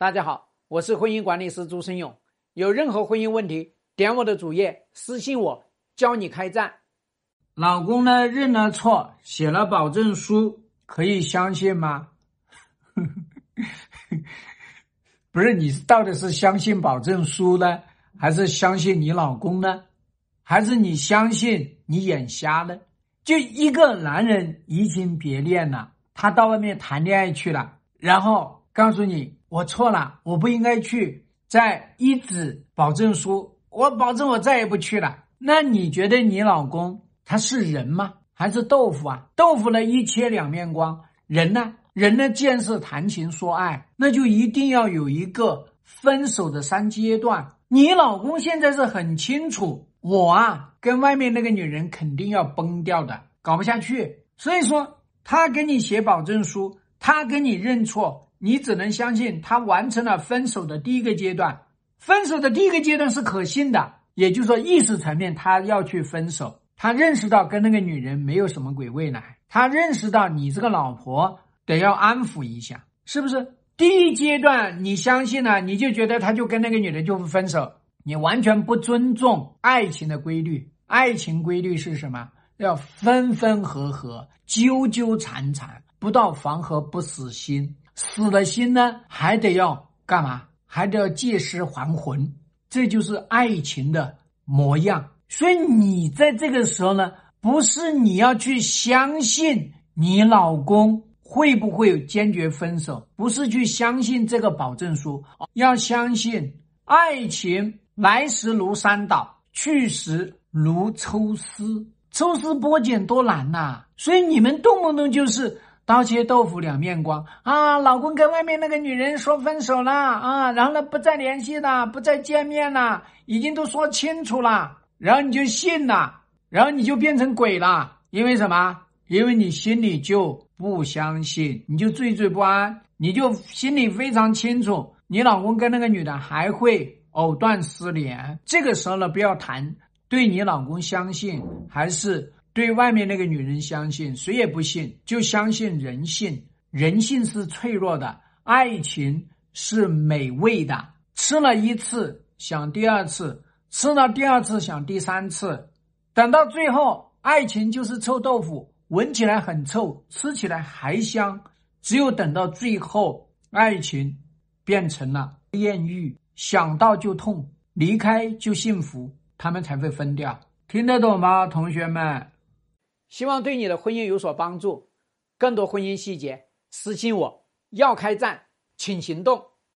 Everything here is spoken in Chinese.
大家好，我是婚姻管理师朱生勇。有任何婚姻问题，点我的主页私信我，教你开战。老公呢认了错，写了保证书，可以相信吗？不是，你到底是相信保证书呢，还是相信你老公呢？还是你相信你眼瞎呢？就一个男人移情别恋了，他到外面谈恋爱去了，然后告诉你。我错了，我不应该去再一纸保证书，我保证我再也不去了。那你觉得你老公他是人吗？还是豆腐啊？豆腐呢一切两面光，人呢？人呢？既然是谈情说爱，那就一定要有一个分手的三阶段。你老公现在是很清楚，我啊跟外面那个女人肯定要崩掉的，搞不下去。所以说他给你写保证书，他给你认错。你只能相信他完成了分手的第一个阶段，分手的第一个阶段是可信的，也就是说意识层面他要去分手，他认识到跟那个女人没有什么鬼未来，他认识到你这个老婆得要安抚一下，是不是？第一阶段你相信了，你就觉得他就跟那个女人就分手，你完全不尊重爱情的规律，爱情规律是什么？要分分合合，纠纠缠缠，不到黄河不死心。死了心呢，还得要干嘛？还得要借尸还魂，这就是爱情的模样。所以你在这个时候呢，不是你要去相信你老公会不会坚决分手，不是去相信这个保证书，要相信爱情来时如山倒，去时如抽丝，抽丝剥茧多难呐！所以你们动不动就是。刀切豆腐两面光啊！老公跟外面那个女人说分手了啊，然后呢不再联系了，不再见面了，已经都说清楚了，然后你就信了，然后你就变成鬼了，因为什么？因为你心里就不相信，你就惴惴不安，你就心里非常清楚，你老公跟那个女的还会藕断丝连。这个时候呢，不要谈对你老公相信还是。对外面那个女人相信，谁也不信，就相信人性。人性是脆弱的，爱情是美味的。吃了一次想第二次，吃了第二次想第三次，等到最后，爱情就是臭豆腐，闻起来很臭，吃起来还香。只有等到最后，爱情变成了艳遇，想到就痛，离开就幸福，他们才会分掉。听得懂吗，同学们？希望对你的婚姻有所帮助。更多婚姻细节，私信我。要开战，请行动。